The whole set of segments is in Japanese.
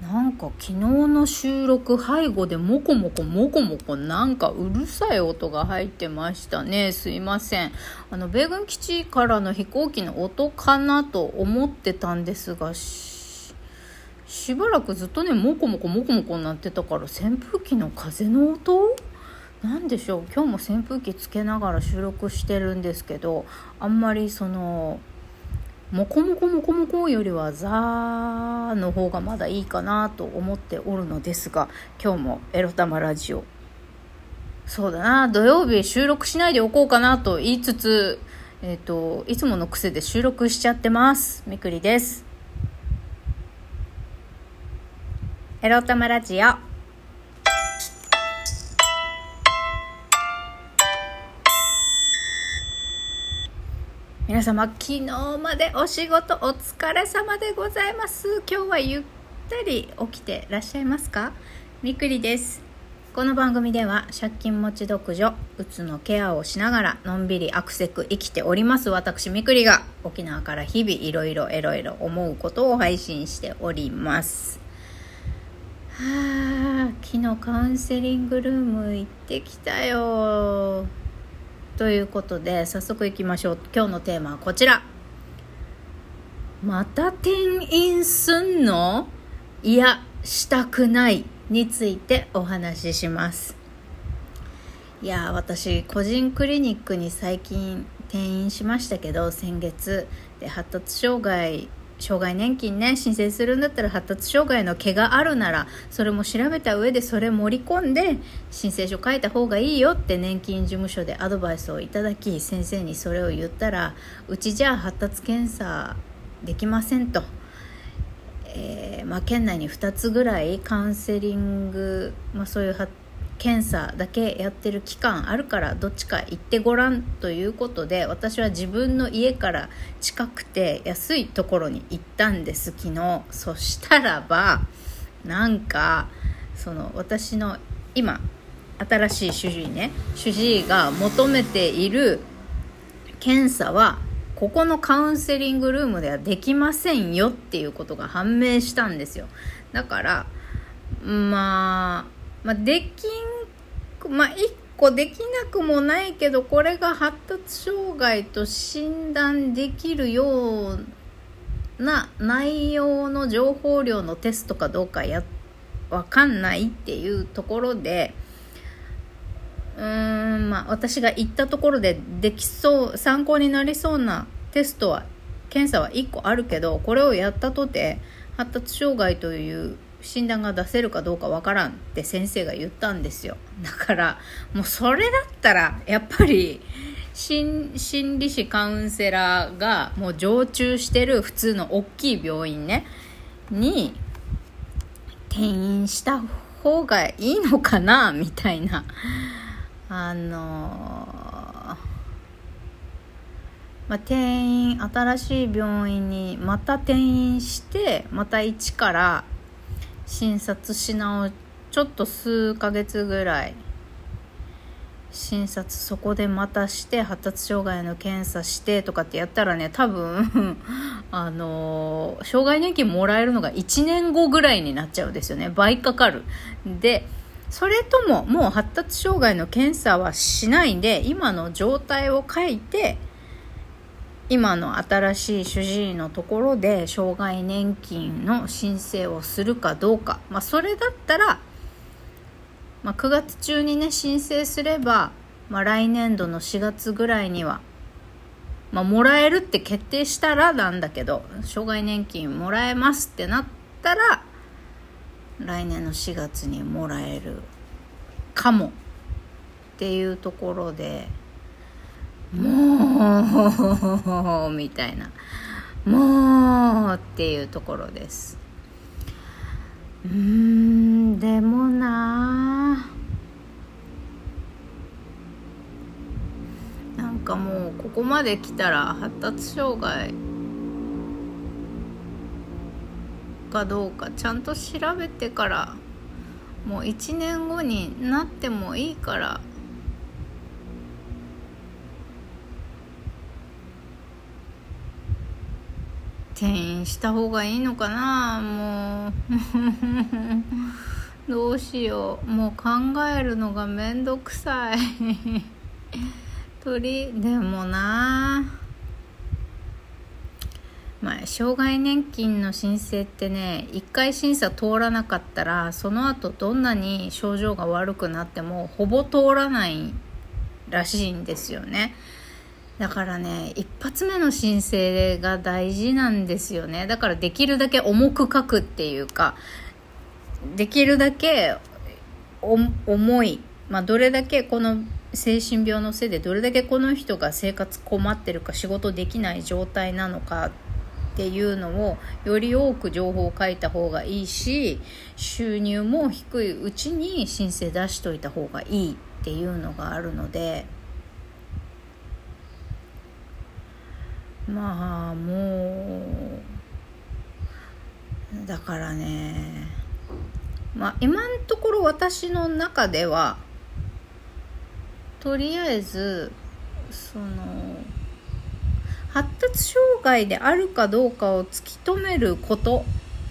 なんか昨日の収録背後でモコモコモコモコなんかうるさい音が入ってましたね。すいません。あの米軍基地からの飛行機の音かなと思ってたんですがしばらくずっとねモコモコモコモコになってたから扇風機の風の音？なんでしょう。今日も扇風機つけながら収録してるんですけどあんまりそのモコモコモコモコよりはザーの方がまだいいかなと思っておるのですが今日もエロ玉ラジオ。そうだな土曜日収録しないでおこうかなと言いつつえっ、ー、といつもの癖で収録しちゃってます。みくりです。エロ玉ラジオ。皆様昨日までお仕事お疲れ様でございます。今日はゆったり起きてらっしゃいますか？みくりです。この番組では借金持ち独女うつのケアをしながらのんびりアクセク生きております。私みくりが沖縄から日々いろいろいろいろ思うことを配信しております。はあ昨日カウンセリングルーム行ってきたよ。ということで早速いきましょう。今日のテーマはこちら。また転院すんの？いやしたくないについてお話しします。いや私個人クリニックに最近転院しましたけど先月で発達障害障害年金ね申請するんだったら発達障害の毛があるならそれも調べた上でそれ盛り込んで申請書書いた方がいいよって年金事務所でアドバイスをいただき先生にそれを言ったらうちじゃあ発達検査できませんと。えー、まあ、県内に2つぐらいカウンセリング、まあ、そういう発検査だけやってる期間あるからどっちか行ってごらんということで私は自分の家から近くて安いところに行ったんです昨日。そしたらばなんかその私の今新しい主治医ね。主治医が求めている検査はここのカウンセリングルームではできませんよっていうことが判明したんですよ。だからまあまあ、できん、まあ、一個できなくもないけど、これが発達障害と診断できるような内容の情報量のテストかどうかや、わかんないっていうところで、うーん、まあ、私が言ったところでできそう、参考になりそうなテストは、検査は1個あるけど、これをやったとて、発達障害という診断が出せるかどうかわからんって先生が言ったんですよ。だからもうそれだったらやっぱり心理師カウンセラーがもう常駐してる普通の大きい病院ねに転院した方がいいのかなみたいな。あのまあ、転院新しい病院にまた転院してまた一から診察し直ちょっと数ヶ月ぐらい。診察そこでまたして発達障害の検査してとかってやったらね多分 あのー、障害年金もらえるのが1年後ぐらいになっちゃうんですよね。倍かかる。でそれとももう発達障害の検査はしないで今の状態を書いて今の新しい主治医のところで障害年金の申請をするかどうか、まあ、それだったら、まあ、9月中にね申請すれば、まあ、来年度の4月ぐらいには、まあ、もらえるって決定したらなんだけど障害年金もらえますってなったら来年の4月にもらえるかもっていうところで。もうみたいな。もうっていうところです。うーんでもな。なんかもうここまで来たら発達障害かどうかちゃんと調べてからもう1年後になってもいいから転院した方がいいのかな？もう。どうしよう。もう考えるのがめんどくさい。鳥でもな。まあ障害年金の申請ってね一回審査通らなかったらその後どんなに症状が悪くなってもほぼ通らないらしいんですよね。だからね一発目の申請が大事なんですよね。だからできるだけ重く書くっていうかできるだけ重い、まあ、どれだけこの精神病のせいでどれだけこの人が生活困ってるか仕事できない状態なのかっていうのをより多く情報を書いた方がいいし収入も低いうちに申請出しといた方がいいっていうのがあるのでまあもうだからねまあ今のところ私の中ではとりあえずその発達障害であるかどうかを突き止めること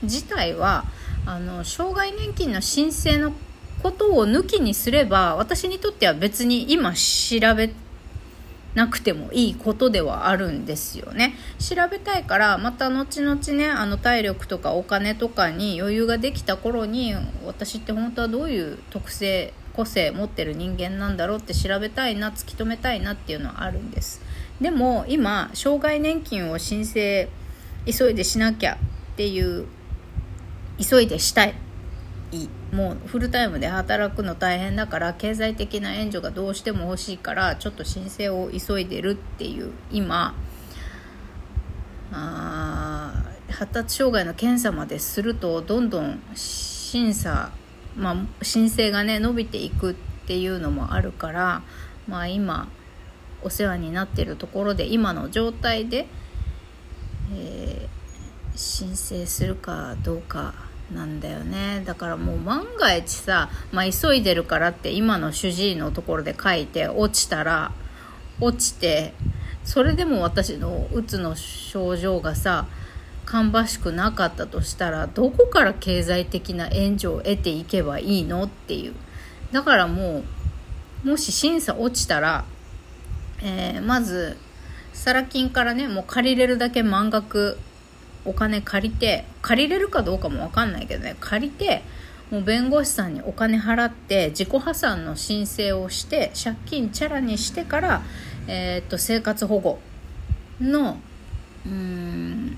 自体はあの障害年金の申請のことを抜きにすれば私にとっては別に今調べてなくてもいいことではあるんですよね。調べたいからまた後々ねあの体力とかお金とかに余裕ができた頃に私って本当はどういう特性個性持ってる人間なんだろうって調べたいな突き止めたいなっていうのはあるんです。でも今障害年金を申請急いでしなきゃっていう急いでしたい。もうフルタイムで働くの大変だから経済的な援助がどうしても欲しいからちょっと申請を急いでるっていう今あ発達障害の検査までするとどんどん審査、まあ、申請がね伸びていくっていうのもあるから、まあ、今お世話になってるところで今の状態で、えー、申請するかどうかなんだよね。だからもう万が一さ、まあ、急いでるからって今の主治医のところで書いて落ちたら落ちてそれでも私のうつの症状がさ芳しくなかったとしたらどこから経済的な援助を得ていけばいいのっていう。だからもうもし審査落ちたら、えー、まずサラ金からねもう借りれるだけ満額お金借りて借りれるかどうかも分かんないけどね借りてもう弁護士さんにお金払って自己破産の申請をして借金チャラにしてから、えー、っと生活保護のうん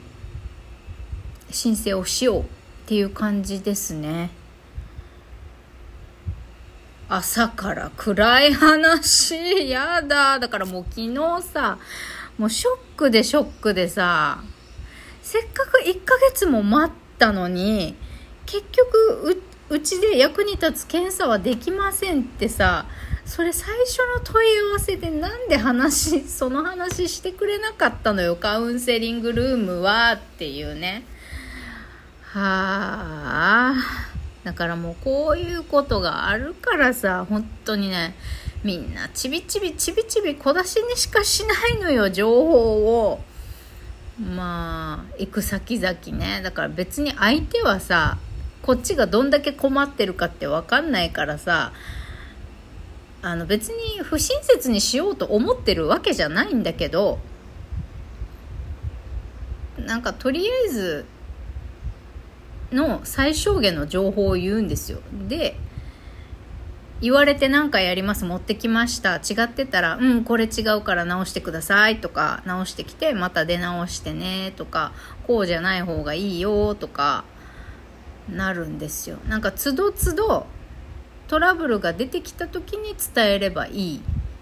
申請をしようっていう感じですね。朝から暗い話。やだ。だからもう昨日さもうショックでショックでさ。せっかく1ヶ月も待ったのに結局うちで役に立つ検査はできませんってさそれ最初の問い合わせでなんで話その話してくれなかったのよカウンセリングルームはっていうね。はあ。だからもうこういうことがあるからさ本当にねみんなちびちびちびちび小出しにしかしないのよ情報を。まあ行く先々ね。だから別に相手はさこっちがどんだけ困ってるかって分かんないからさあの別に不親切にしようと思ってるわけじゃないんだけどなんかとりあえずの最小限の情報を言うんですよ。で言われて何かやります持ってきました。違ってたらうんこれ違うから直してくださいとか直してきてまた出直してねとかこうじゃない方がいいよとかなるんですよ。なんかつどつどトラブルが出てきた時に伝えればいい。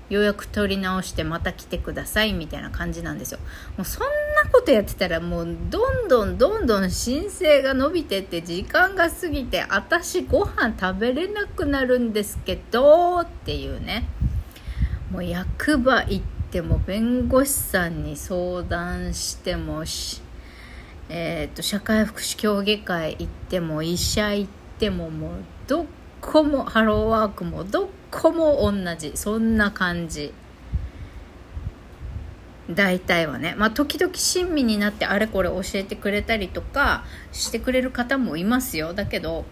予約取り直してまた来てくださいみたいな感じなんですよ。もうそんなことやってたらもうどんどんどんどん申請が伸びてって時間が過ぎて私ご飯食べれなくなるんですけどっていうね。もう役場行っても弁護士さんに相談してもしえーと、社会福祉協議会行っても医者行ってももうどこもハローワークもどこも同じ。そんな感じ。大体はね。まあ時々親身になってあれこれ教えてくれたりとかしてくれる方もいますよ。だけど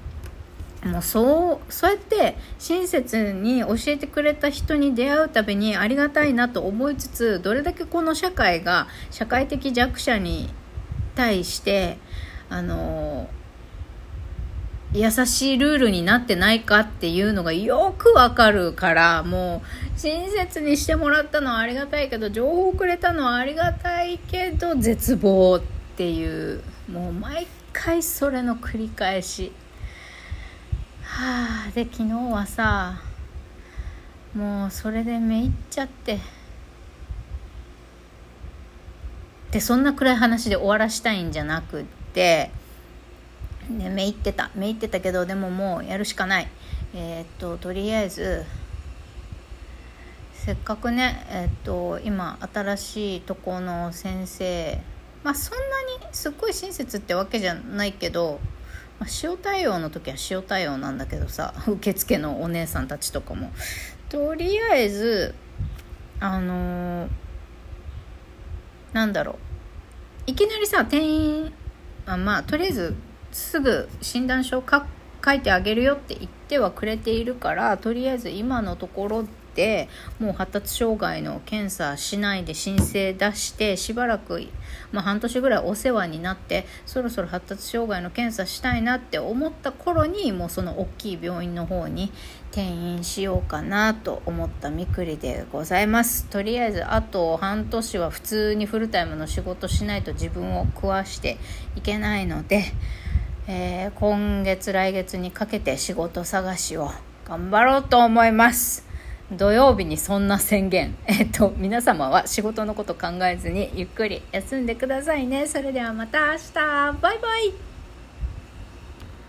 もうそうそうやって親切に教えてくれた人に出会うたびにありがたいなと思いつつどれだけこの社会が社会的弱者に対してあの優しいルールになってないかっていうのがよくわかるからもう親切にしてもらったのはありがたいけど情報くれたのはありがたいけど絶望っていうもう毎回それの繰り返し。はあで昨日はさもうそれでめいっちゃって。でそんな暗い話で終わらしたいんじゃなくってね、めいってた。めいってたけどでももうやるしかない。えー、っととりあえずせっかくねえー、っと今新しいとこの先生まあそんなにすっごい親切ってわけじゃないけど、まあ、塩対応の時は塩対応なんだけどさ 受付のお姉さんたちとかも。とりあえずあのー、なんだろう。いきなりさ店員あまあとりあえずすぐ診断書を書いてあげるよって言ってはくれているからとりあえず今のところでもう発達障害の検査しないで申請出してしばらく、まあ、半年ぐらいお世話になってそろそろ発達障害の検査したいなって思った頃にもうその大きい病院の方に転院しようかなと思ったみくりでございますとりあえずあと半年は普通にフルタイムの仕事しないと自分を食わしていけないので。えー、今月来月にかけて仕事探しを頑張ろうと思います。土曜日にそんな宣言。えっと皆様は仕事のこと考えずにゆっくり休んでくださいね。それではまた明日。バイバイ。